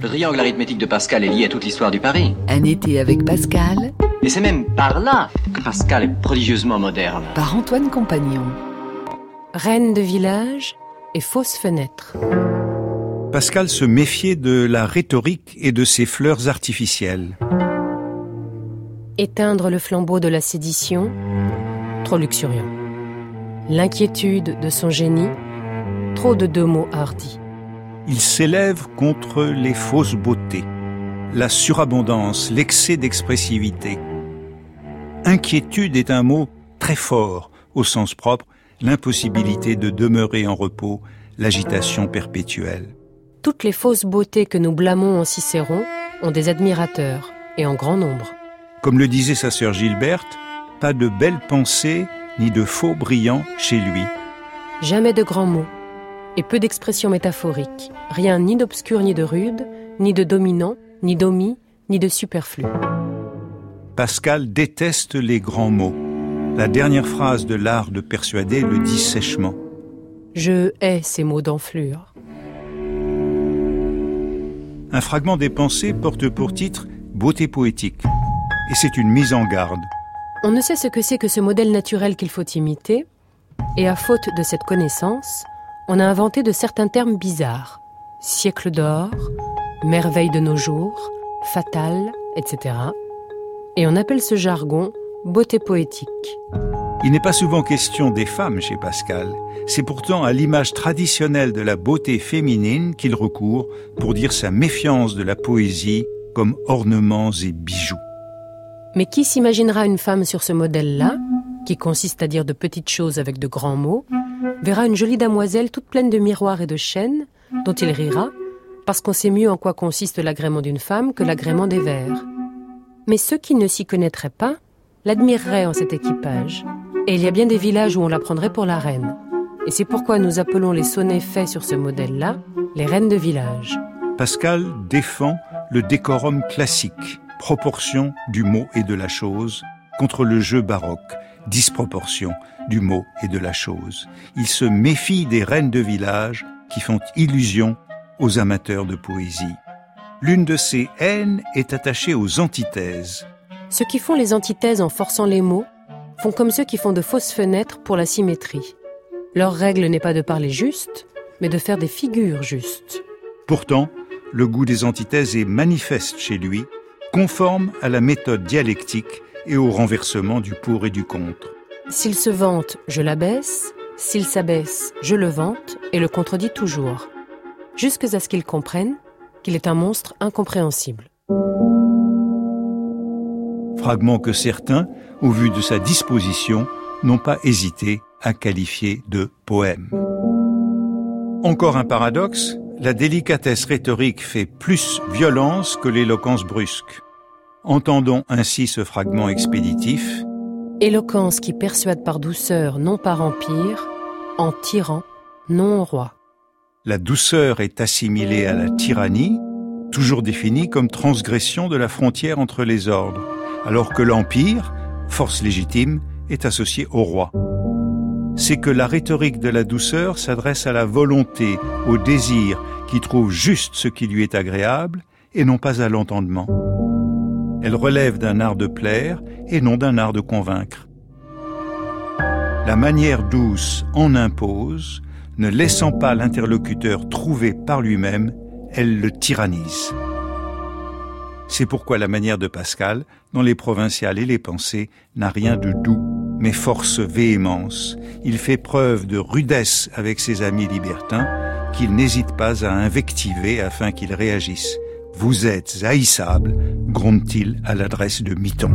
Le triangle arithmétique de Pascal est lié à toute l'histoire du Paris. Un été avec Pascal. Et c'est même par là que Pascal est prodigieusement moderne. Par Antoine Compagnon. Reine de village et fausse fenêtre. Pascal se méfiait de la rhétorique et de ses fleurs artificielles. Éteindre le flambeau de la sédition, trop luxuriant. L'inquiétude de son génie, trop de deux mots hardis. Il s'élève contre les fausses beautés, la surabondance, l'excès d'expressivité. Inquiétude est un mot très fort au sens propre, l'impossibilité de demeurer en repos, l'agitation perpétuelle. Toutes les fausses beautés que nous blâmons en Cicéron ont des admirateurs, et en grand nombre. Comme le disait sa sœur Gilberte, pas de belles pensées ni de faux brillants chez lui. Jamais de grands mots, et peu d'expressions métaphoriques, rien ni d'obscur ni de rude, ni de dominant, ni d'omis, ni de superflu. Pascal déteste les grands mots. La dernière phrase de l'art de persuader le dit sèchement. Je hais ces mots d'enflure. Un fragment des pensées porte pour titre Beauté poétique. Et c'est une mise en garde. On ne sait ce que c'est que ce modèle naturel qu'il faut imiter, et à faute de cette connaissance, on a inventé de certains termes bizarres. Siècle d'or, merveille de nos jours, fatale, etc. Et on appelle ce jargon beauté poétique. Il n'est pas souvent question des femmes chez Pascal. C'est pourtant à l'image traditionnelle de la beauté féminine qu'il recourt pour dire sa méfiance de la poésie comme ornements et bijoux. Mais qui s'imaginera une femme sur ce modèle-là, qui consiste à dire de petites choses avec de grands mots, verra une jolie damoiselle toute pleine de miroirs et de chaînes, dont il rira, parce qu'on sait mieux en quoi consiste l'agrément d'une femme que l'agrément des vers. Mais ceux qui ne s'y connaîtraient pas l'admireraient en cet équipage. Et il y a bien des villages où on la prendrait pour la reine. Et c'est pourquoi nous appelons les sonnets faits sur ce modèle-là les reines de village. Pascal défend le décorum classique, proportion du mot et de la chose, contre le jeu baroque, disproportion du mot et de la chose. Il se méfie des reines de village qui font illusion aux amateurs de poésie. L'une de ces haines est attachée aux antithèses. Ceux qui font les antithèses en forçant les mots font comme ceux qui font de fausses fenêtres pour la symétrie. Leur règle n'est pas de parler juste, mais de faire des figures justes. Pourtant, le goût des antithèses est manifeste chez lui, conforme à la méthode dialectique et au renversement du pour et du contre. S'il se vante, je l'abaisse, s'il s'abaisse, je le vante et le contredis toujours, jusqu'à ce qu'il comprenne qu'il est un monstre incompréhensible. Fragment que certains, au vu de sa disposition, n'ont pas hésité à qualifier de poème. Encore un paradoxe, la délicatesse rhétorique fait plus violence que l'éloquence brusque. Entendons ainsi ce fragment expéditif. Éloquence qui persuade par douceur, non par empire, en tyran, non roi. La douceur est assimilée à la tyrannie, toujours définie comme transgression de la frontière entre les ordres, alors que l'empire, force légitime, est associé au roi. C'est que la rhétorique de la douceur s'adresse à la volonté, au désir, qui trouve juste ce qui lui est agréable, et non pas à l'entendement. Elle relève d'un art de plaire et non d'un art de convaincre. La manière douce en impose, ne laissant pas l'interlocuteur trouver par lui-même, elle le tyrannise. C'est pourquoi la manière de Pascal, dans les provinciales et les pensées, n'a rien de doux, mais force véhémence. Il fait preuve de rudesse avec ses amis libertins, qu'il n'hésite pas à invectiver afin qu'ils réagissent. Vous êtes haïssable, gronde-t-il à l'adresse de Miton.